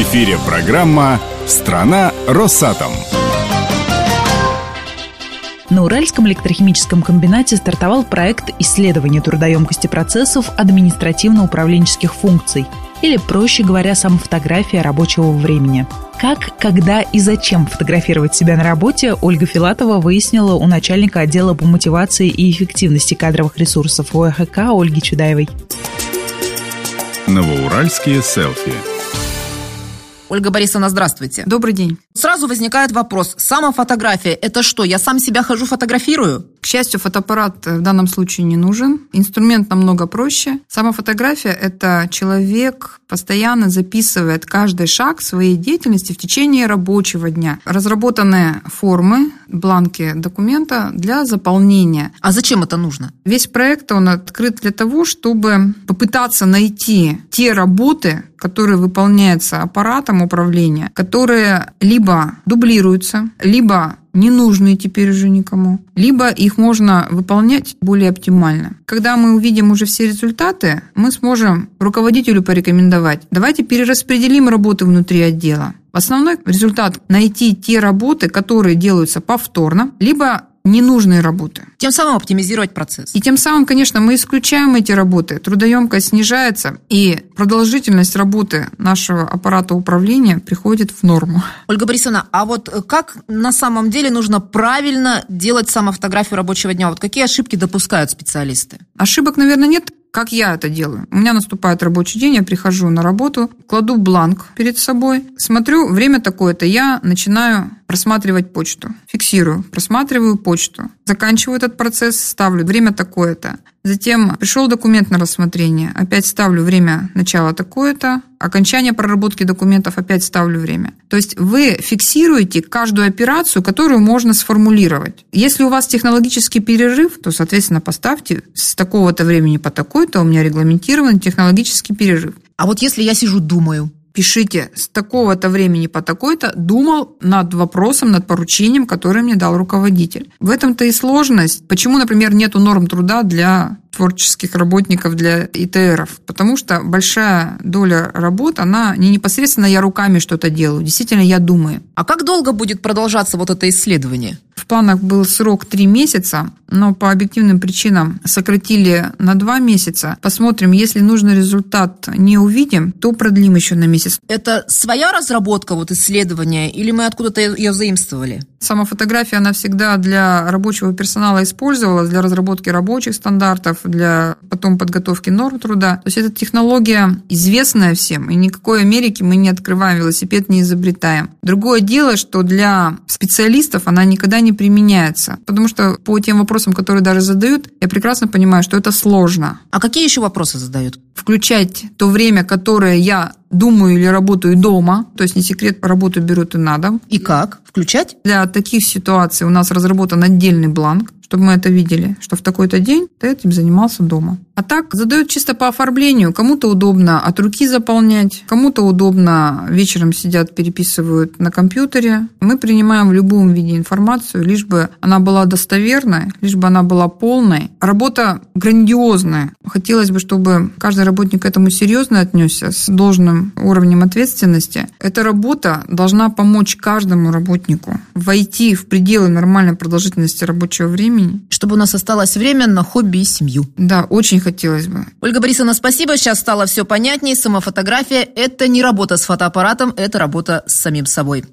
В эфире программа «Страна Росатом». На Уральском электрохимическом комбинате стартовал проект исследования трудоемкости процессов административно-управленческих функций, или, проще говоря, самофотография рабочего времени. Как, когда и зачем фотографировать себя на работе, Ольга Филатова выяснила у начальника отдела по мотивации и эффективности кадровых ресурсов ОЭХК Ольги Чудаевой. Новоуральские селфи. Ольга Борисовна, здравствуйте. Добрый день. Сразу возникает вопрос. Самофотография – это что, я сам себя хожу фотографирую? Счастью, фотоаппарат в данном случае не нужен. Инструмент намного проще. Сама фотография – это человек постоянно записывает каждый шаг своей деятельности в течение рабочего дня. Разработаны формы, бланки документа для заполнения. А зачем это нужно? Весь проект, он открыт для того, чтобы попытаться найти те работы, которые выполняются аппаратом управления, которые либо дублируются, либо не нужны теперь уже никому, либо их можно выполнять более оптимально. Когда мы увидим уже все результаты, мы сможем руководителю порекомендовать, давайте перераспределим работы внутри отдела. Основной результат – найти те работы, которые делаются повторно, либо ненужные работы. Тем самым оптимизировать процесс. И тем самым, конечно, мы исключаем эти работы. Трудоемкость снижается, и продолжительность работы нашего аппарата управления приходит в норму. Ольга Борисовна, а вот как на самом деле нужно правильно делать самофотографию рабочего дня? Вот какие ошибки допускают специалисты? Ошибок, наверное, нет. Как я это делаю? У меня наступает рабочий день, я прихожу на работу, кладу бланк перед собой, смотрю, время такое-то, я начинаю просматривать почту, фиксирую, просматриваю почту, заканчиваю этот процесс, ставлю время такое-то. Затем пришел документ на рассмотрение, опять ставлю время начала такое-то, окончание проработки документов опять ставлю время. То есть вы фиксируете каждую операцию, которую можно сформулировать. Если у вас технологический перерыв, то, соответственно, поставьте с такого-то времени по такой-то у меня регламентирован технологический перерыв. А вот если я сижу думаю, пишите с такого-то времени по такой-то, думал над вопросом, над поручением, которое мне дал руководитель. В этом-то и сложность. Почему, например, нету норм труда для творческих работников для ИТРов, потому что большая доля работ, она не непосредственно я руками что-то делаю, действительно я думаю. А как долго будет продолжаться вот это исследование? Планах был срок три месяца, но по объективным причинам сократили на два месяца. Посмотрим, если нужный результат не увидим, то продлим еще на месяц. Это своя разработка, вот исследования, или мы откуда-то ее заимствовали? Сама фотография, она всегда для рабочего персонала использовалась, для разработки рабочих стандартов, для потом подготовки норм труда. То есть эта технология известная всем, и никакой Америки мы не открываем, велосипед не изобретаем. Другое дело, что для специалистов она никогда не применяется, потому что по тем вопросам, которые даже задают, я прекрасно понимаю, что это сложно. А какие еще вопросы задают? Включать то время, которое я думаю или работаю дома, то есть не секрет, работу берут и на дом. И как? Включать? Для таких ситуаций у нас разработан отдельный бланк, чтобы мы это видели, что в такой-то день ты этим занимался дома. А так задают чисто по оформлению. Кому-то удобно от руки заполнять, кому-то удобно вечером сидят, переписывают на компьютере. Мы принимаем в любом виде информацию, лишь бы она была достоверной, лишь бы она была полной. Работа грандиозная. Хотелось бы, чтобы каждый работник к этому серьезно отнесся, с должным уровнем ответственности. Эта работа должна помочь каждому работнику войти в пределы нормальной продолжительности рабочего времени времени. Чтобы у нас осталось время на хобби и семью. Да, очень хотелось бы. Ольга Борисовна, спасибо. Сейчас стало все понятнее. Самофотография – это не работа с фотоаппаратом, это работа с самим собой.